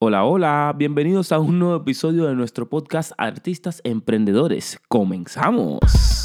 Hola, hola, bienvenidos a un nuevo episodio de nuestro podcast Artistas Emprendedores. Comenzamos.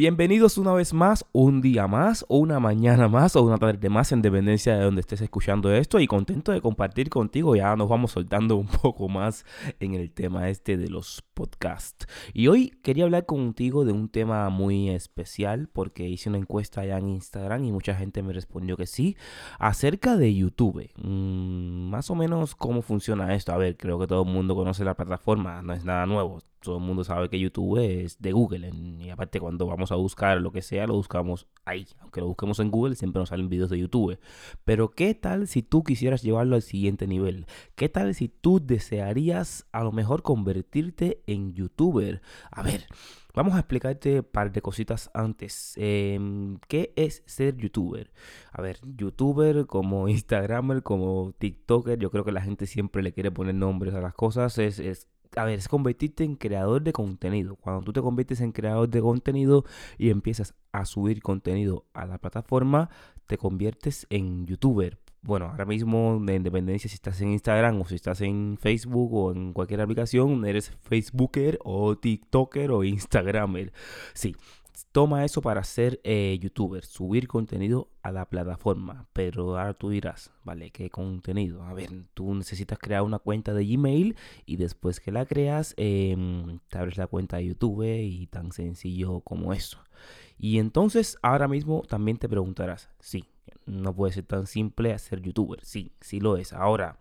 Bienvenidos una vez más, un día más, o una mañana más, o una tarde más, en dependencia de donde estés escuchando esto. Y contento de compartir contigo. Ya nos vamos soltando un poco más en el tema este de los podcasts. Y hoy quería hablar contigo de un tema muy especial, porque hice una encuesta allá en Instagram y mucha gente me respondió que sí, acerca de YouTube. Mm, más o menos cómo funciona esto. A ver, creo que todo el mundo conoce la plataforma, no es nada nuevo todo el mundo sabe que YouTube es de Google. y aparte, cuando vamos a buscar lo que sea, lo buscamos ahí. Aunque lo busquemos en Google, siempre nos salen videos de YouTube. Pero, ¿qué tal si tú quisieras llevarlo al siguiente nivel? ¿Qué tal si tú desearías a lo mejor convertirte en YouTuber? A ver. Vamos a explicarte un par de cositas antes. Em, ¿Qué es ser youtuber? A ver, youtuber como instagramer, como tiktoker, yo creo que la gente siempre le quiere poner nombres a las cosas. Es, es a ver, es convertirte en creador de contenido. Cuando tú te conviertes en creador de contenido y empiezas a subir contenido a la plataforma, te conviertes en youtuber. Bueno, ahora mismo de independencia si estás en Instagram o si estás en Facebook o en cualquier aplicación, eres Facebooker o TikToker o Instagramer. Sí, toma eso para ser eh, youtuber, subir contenido a la plataforma. Pero ahora tú dirás, vale, ¿qué contenido? A ver, tú necesitas crear una cuenta de Gmail y después que la creas, em, te abres la cuenta de YouTube y tan sencillo como eso. Y entonces ahora mismo también te preguntarás, sí, no puede ser tan simple hacer youtuber. Sí, sí lo es. Ahora...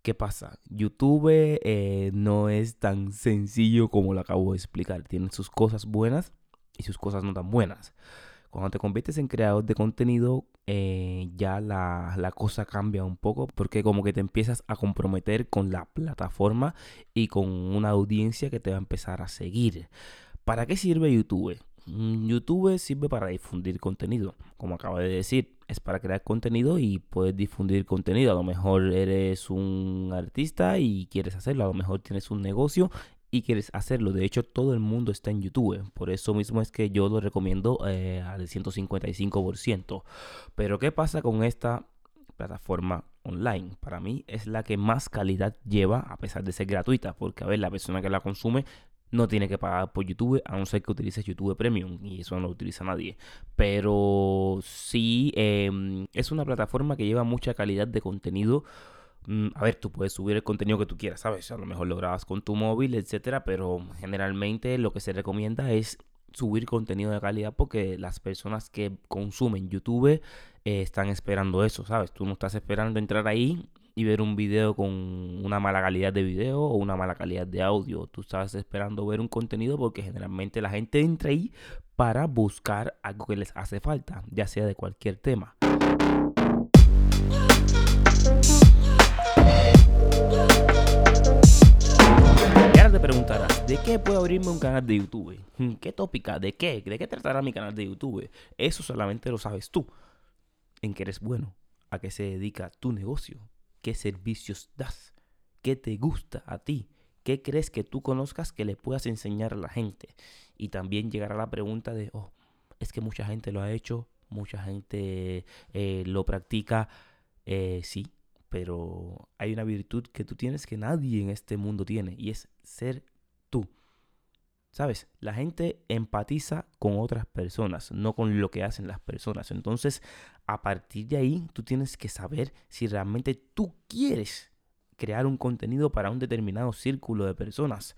¿Qué pasa? YouTube eh, no es tan sencillo como lo acabo de explicar. Tiene sus cosas buenas y sus cosas no tan buenas. Cuando te conviertes en creador de contenido, eh, ya la, la, cosa cambia un poco porque como que te empiezas a comprometer con la plataforma y con una audiencia que te va a empezar a seguir. ¿Para qué sirve YouTube? Mm, YouTube sirve para difundir contenido, como acabo de decir, es para crear contenido y puedes difundir contenido. A lo mejor eres un artista y quieres hacerlo, a lo mejor tienes un negocio y quieres hacerlo. De hecho, todo el mundo está en YouTube. Por eso mismo es que yo lo recomiendo eh, al 155%. Pero ¿qué pasa con esta plataforma online? Para mí es la que más calidad lleva a pesar de ser gratuita. Porque, a ver, la persona que la consume no tiene que pagar por YouTube, a no ser que utilices YouTube Premium, y eso no lo utiliza nadie. Pero sí, em, es una plataforma que lleva mucha calidad de contenido a ver, tú puedes subir el contenido que tú quieras, ¿sabes? A lo mejor lo grabas con tu móvil, etcétera, pero generalmente lo que se recomienda es subir contenido de calidad porque las personas que consumen YouTube eh, están esperando eso, ¿sabes? Tú no estás esperando entrar ahí y ver un video con una mala calidad de video o una mala calidad de audio. Tú estás esperando ver un contenido porque generalmente la gente entra ahí para buscar algo que les hace falta, ya sea de cualquier tema. ¿De qué puedo abrirme un canal de YouTube? ¿Qué tópica? ¿De qué? ¿De qué tratará mi canal de YouTube? Eso solamente lo sabes tú. En qué eres bueno, a qué se dedica tu negocio, qué servicios das, qué te gusta a ti, qué crees que tú conozcas que le puedas enseñar a la gente. Y también llegará la pregunta de, oh, es que mucha gente lo ha hecho, mucha gente eh, lo practica. Eh, sí, pero hay una virtud que tú tienes que nadie en este mundo tiene y es ser tú. ¿Sabes? La gente empatiza con otras personas, no con lo que hacen las personas. Entonces, a partir de ahí, tú tienes que saber si realmente tú quieres crear un contenido para un determinado círculo de personas.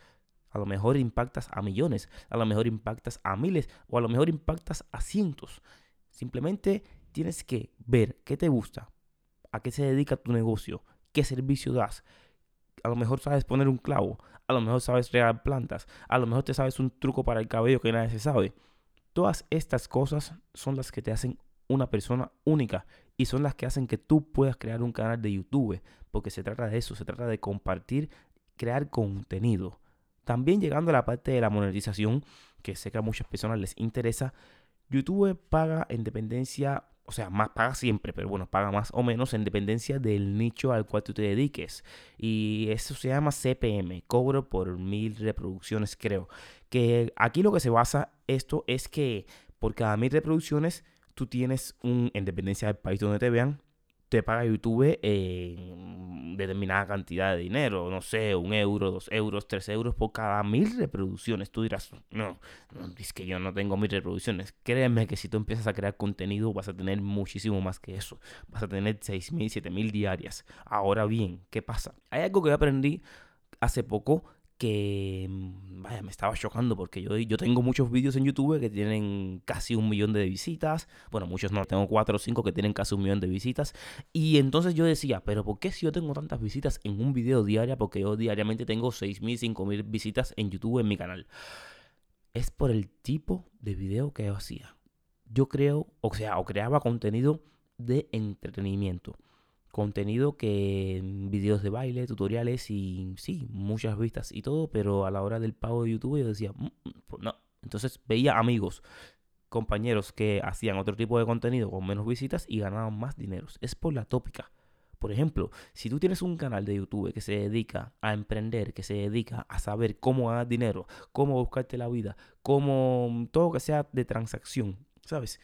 A lo mejor impactas a millones, a lo mejor impactas a miles o a lo mejor impactas a cientos. Simplemente tienes que ver qué te gusta, a qué se dedica tu negocio, qué servicio das. A lo mejor sabes poner un clavo, a lo mejor sabes regar plantas, a lo mejor te sabes un truco para el cabello que nadie se sabe. Todas estas cosas son las que te hacen una persona única y son las que hacen que tú puedas crear un canal de YouTube, porque se trata de eso, se trata de compartir, crear contenido. También llegando a la parte de la monetización, que sé que a muchas personas les interesa, YouTube paga en dependencia o sea, más paga siempre, pero bueno, paga más o menos en dependencia del nicho al cual tú te dediques. Y eso se llama CPM, cobro por mil reproducciones, creo. Que aquí lo que se basa esto es que por cada mil reproducciones tú tienes un, en dependencia del país donde te vean, te paga YouTube en determinada cantidad de dinero, no sé, un euro, dos euros, tres euros por cada mil reproducciones. Tú dirás, no, es que yo no tengo mil reproducciones. Créeme que si tú empiezas a crear contenido vas a tener muchísimo más que eso. Vas a tener seis mil, siete mil diarias. Ahora bien, ¿qué pasa? Hay algo que aprendí hace poco que, mm, vaya, me estaba chocando porque yo, yo tengo muchos vídeos en YouTube que tienen casi un millón de visitas. Bueno, muchos no, tengo cuatro o cinco que tienen casi un millón de visitas. Y entonces yo decía, pero ¿por qué si yo tengo tantas visitas en un video diario? Porque yo diariamente tengo 6.000, 5.000 visitas en YouTube en mi canal. Es por el tipo de video que yo hacía. Yo creo, o sea, o creaba contenido de entretenimiento contenido que videos de baile, tutoriales y sí, muchas vistas y todo, pero a la hora del pago de YouTube yo decía, mm, mm, pues no. Entonces veía amigos, compañeros que hacían otro tipo de contenido con menos visitas y ganaban más dinero. Es por la tópica. Por ejemplo, si tú tienes un canal de YouTube que se dedica a emprender, que se dedica a saber cómo ganar dinero, cómo buscarte la vida, cómo todo que sea de transacción, ¿sabes?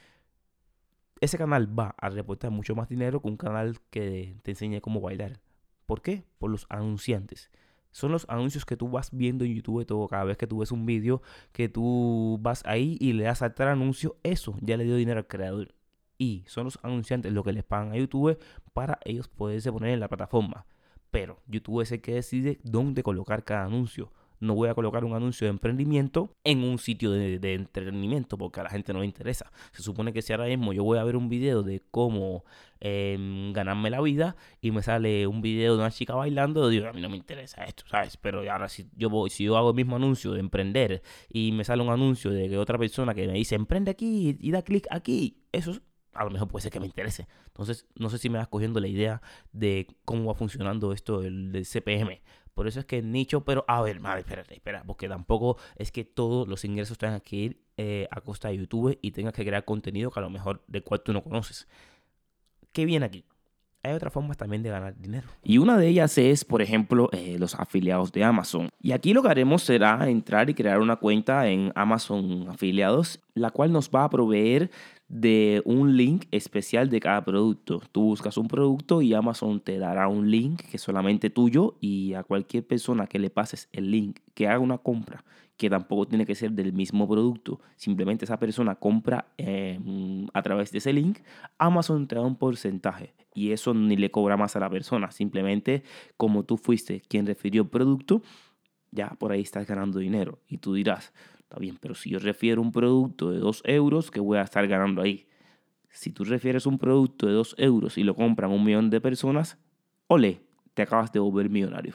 Ese canal va a reportar mucho más dinero que un canal que te enseñe cómo bailar. ¿Por qué? Por los anunciantes. Son los anuncios que tú vas viendo en YouTube todo. Cada vez que tú ves un vídeo, que tú vas ahí y le das a tal anuncio, eso ya le dio dinero al creador. Y son los anunciantes lo que les pagan a YouTube para ellos poderse poner en la plataforma. Pero YouTube es el que decide dónde colocar cada anuncio no voy a colocar un anuncio de emprendimiento en un sitio de, entretenimiento porque a la gente no le interesa. Se supone que si ahora mismo yo voy a ver un video de cómo em, ganarme la vida y me sale un video de una chica bailando, digo, a mí no me interesa esto, ¿sabes? Pero ahora si yo, voy, si yo hago el mismo anuncio de emprender y me sale un anuncio de que otra persona que me dice, emprende aquí y da clic aquí, eso a lo mejor puede ser que me interese. Entonces, no sé si me vas cogiendo la idea de cómo va funcionando esto del, CPM. Por eso es que nicho, pero a ver, madre, espérate, espera, porque tampoco es que todos los ingresos tengan que ir eh, a costa de YouTube y tengas que crear contenido que a lo mejor del cual tú no conoces. ¿Qué viene aquí? Hay otras formas también de ganar dinero. Y una de ellas es, por ejemplo, eh, los afiliados de Amazon. Y aquí lo que haremos será entrar y crear una cuenta en Amazon Afiliados, la cual nos va a proveer de un link especial de cada producto. Tú buscas un producto y Amazon te dará un link que es solamente tuyo y a cualquier persona que le pases el link que haga una compra, que tampoco tiene que ser del mismo producto, simplemente esa persona compra em, a través de ese link, Amazon te da un porcentaje y eso ni le cobra más a la persona, simplemente como tú fuiste quien refirió el producto, ya por ahí estás ganando dinero y tú dirás, Está bien, pero si yo refiero un producto de 2 euros, ¿qué voy a estar ganando ahí? Si tú refieres un producto de 2 euros y lo compran un millón de personas, ole, te acabas de volver millonario.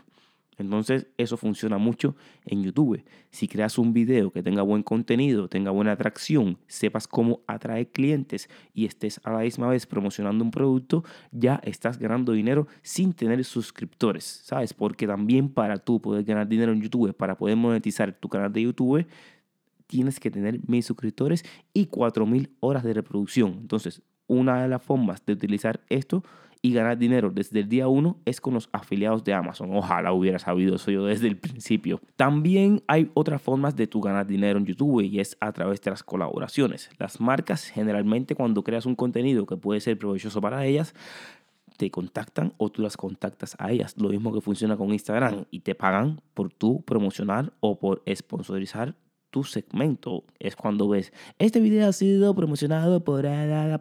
Entonces eso funciona mucho en YouTube. Si creas un video que tenga buen contenido, tenga buena atracción, sepas cómo atraer clientes y estés a la misma vez promocionando un producto, ya estás ganando dinero sin tener suscriptores, ¿sabes? Porque también para tú poder ganar dinero en YouTube, para poder monetizar tu canal de YouTube, tienes que tener mil suscriptores y cuatro mil horas de reproducción. Entonces, una de las formas de utilizar esto y ganar dinero desde el día uno es con los afiliados de Amazon. Ojalá hubiera sabido eso yo desde el principio. También hay otras formas de tu ganar dinero en YouTube y es a través de las colaboraciones. Las marcas generalmente cuando creas un contenido que puede ser provechoso para ellas, te contactan o tú las contactas a ellas. Lo mismo que funciona con Instagram y te pagan por tú promocionar o por sponsorizar tu segmento. Es cuando ves, este video ha sido promocionado por,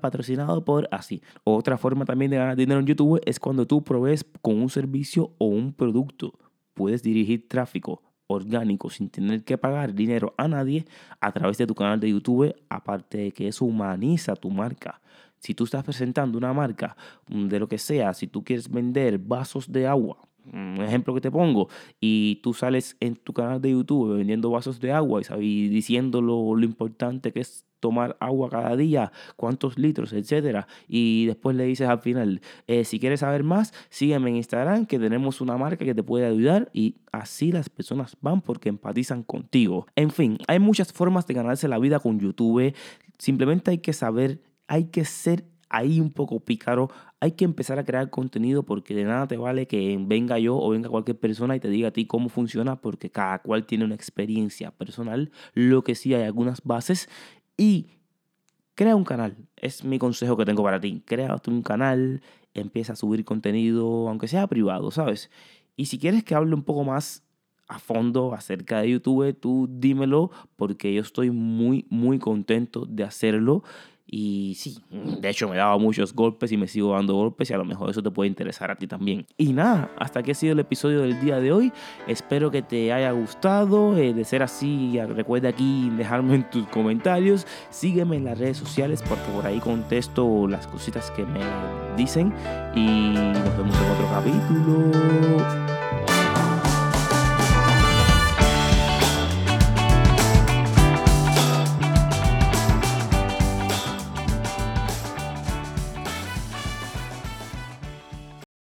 patrocinado por así. Otra forma también de ganar dinero en YouTube es cuando tú provees con un servicio o un producto. Puedes dirigir tráfico orgánico sin tener que pagar dinero a nadie a través de tu canal de YouTube, aparte de que eso humaniza tu marca. Si tú estás presentando una marca mm, de lo que sea, si tú quieres vender vasos de agua, un ejemplo que te pongo, y tú sales en tu canal de YouTube vendiendo vasos de agua y, diciendo lo, importante que es tomar agua cada día, cuántos litros, etcétera, y después le dices al final, eh, si quieres saber más, sígueme en Instagram, que tenemos una marca que te puede ayudar, y así las personas van porque empatizan contigo. En fin, hay muchas formas de ganarse la vida con YouTube, simplemente hay que saber, hay que ser ahí un poco pícaro, hay que empezar a crear contenido porque de nada te vale que venga yo o venga cualquier persona y te diga a ti cómo funciona porque cada cual tiene una experiencia personal. Lo que sí hay algunas bases y crea un canal. Es mi consejo que tengo para ti. Crea un canal, empieza a subir contenido, aunque sea privado, ¿sabes? Y si quieres que hable un poco más a fondo acerca de YouTube, tú dímelo porque yo estoy muy, muy contento de hacerlo. Y sí, de hecho me daba muchos golpes y me sigo dando golpes y a lo mejor eso te puede interesar a ti también. Y nada, hasta aquí ha sido el episodio del día de hoy. Espero que te haya gustado. Eh, de ser así, recuerda aquí dejarme en tus comentarios. Sígueme en las redes sociales porque por ahí contesto las cositas que me dicen. Y nos vemos en otro capítulo.